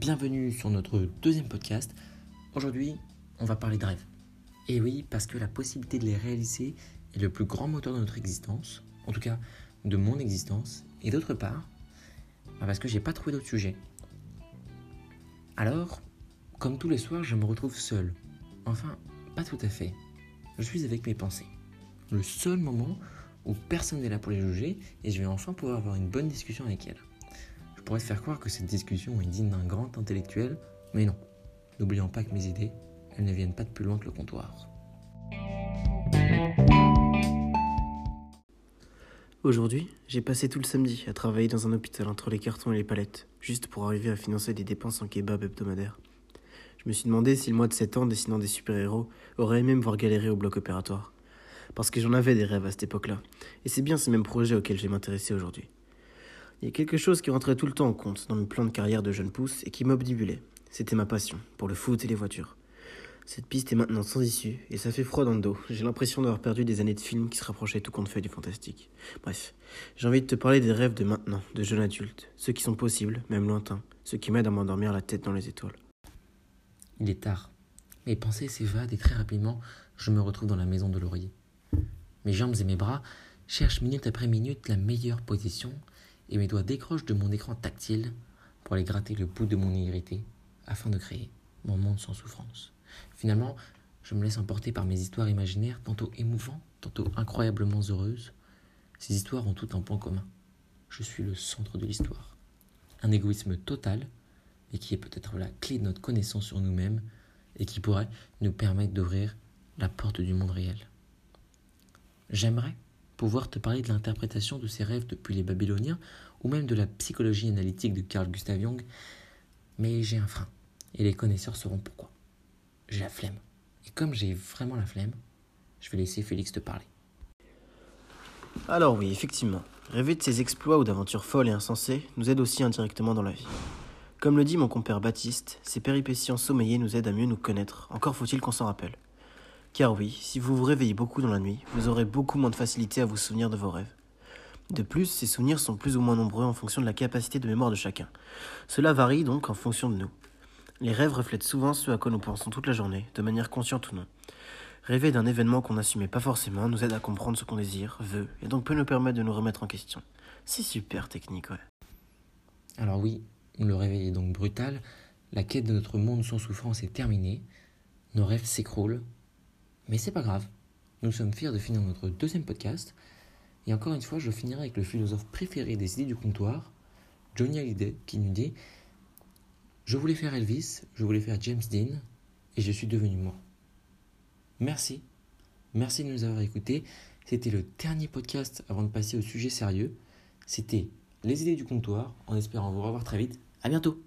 bienvenue sur notre deuxième podcast. Aujourd'hui, on va parler de rêves. Et oui, parce que la possibilité de les réaliser est le plus grand moteur de notre existence, en tout cas de mon existence, et d'autre part, bah, parce que j'ai pas trouvé d'autre sujet. Alors, comme tous les soirs, je me retrouve seul. Enfin, pas tout à fait. Je suis avec mes pensées. Le seul moment où personne n'est là pour les juger et je vais enfin pouvoir avoir une bonne discussion avec elles. Te faire croire que cette discussion est digne d'un grand intellectuel, mais non. N'oublions pas que mes idées, elles ne viennent pas de plus loin que le comptoir. Aujourd'hui, j'ai passé tout le samedi à travailler dans un hôpital entre les cartons et les palettes, juste pour arriver à financer des dépenses en kebab hebdomadaire. Je me suis demandé si le mois de 7 ans dessinant des super-héros aurait aimé me voir galérer au bloc opératoire. Parce que j'en avais des rêves à cette époque-là, et c'est bien ces mêmes projets auxquels je vais m'intéresser aujourd'hui. Il y a quelque chose qui rentrait tout le temps en compte dans mes plans de carrière de jeune pousse et qui m'obdibulait. C'était ma passion, pour le foot et les voitures. Cette piste est maintenant sans issue, et ça fait froid dans le dos. J'ai l'impression d'avoir perdu des années de films qui se rapprochaient tout compte fait du fantastique. Bref, j'ai envie de te parler des rêves de maintenant, de jeunes adultes, ceux qui sont possibles, même lointains, ceux qui m'aident à m'endormir la tête dans les étoiles. Il est tard. Mes pensées s'évadent et très rapidement, je me retrouve dans la maison de Laurier. Mes jambes et mes bras cherchent minute après minute la meilleure position et mes doigts décrochent de mon écran tactile pour aller gratter le bout de mon irrité afin de créer mon monde sans souffrance. Finalement, je me laisse emporter par mes histoires imaginaires, tantôt émouvantes, tantôt incroyablement heureuses. Ces histoires ont tout un point commun. Je suis le centre de l'histoire. Un égoïsme total, et qui est peut-être la clé de notre connaissance sur nous-mêmes, et qui pourrait nous permettre d'ouvrir la porte du monde réel. J'aimerais pouvoir te parler de l'interprétation de ces rêves depuis les Babyloniens, ou même de la psychologie analytique de Carl Gustav Jung, mais j'ai un frein, et les connaisseurs sauront pourquoi. J'ai la flemme. Et comme j'ai vraiment la flemme, je vais laisser Félix te parler. Alors oui, effectivement, rêver de ces exploits ou d'aventures folles et insensées nous aide aussi indirectement dans la vie. Comme le dit mon compère Baptiste, ces péripéties ensommeillées nous aident à mieux nous connaître, encore faut-il qu'on s'en rappelle. Car oui, si vous vous réveillez beaucoup dans la nuit, vous aurez beaucoup moins de facilité à vous souvenir de vos rêves. De plus, ces souvenirs sont plus ou moins nombreux en fonction de la capacité de mémoire de chacun. Cela varie donc en fonction de nous. Les rêves reflètent souvent ce à quoi nous pensons toute la journée, de manière consciente ou non. Rêver d'un événement qu'on n'assumait pas forcément nous aide à comprendre ce qu'on désire, veut, et donc peut nous permettre de nous remettre en question. C'est super technique, ouais. Alors oui, le réveil est donc brutal, la quête de notre monde sans souffrance est terminée, nos rêves s'écroulent, mais c'est pas grave. Nous sommes fiers de finir notre deuxième podcast. Et encore une fois, je finirai avec le philosophe préféré des idées du comptoir, Johnny Hallyday, qui nous dit Je voulais faire Elvis, je voulais faire James Dean, et je suis devenu moi. Merci. Merci de nous avoir écoutés. C'était le dernier podcast avant de passer au sujet sérieux. C'était Les idées du comptoir, en espérant vous revoir très vite. À bientôt.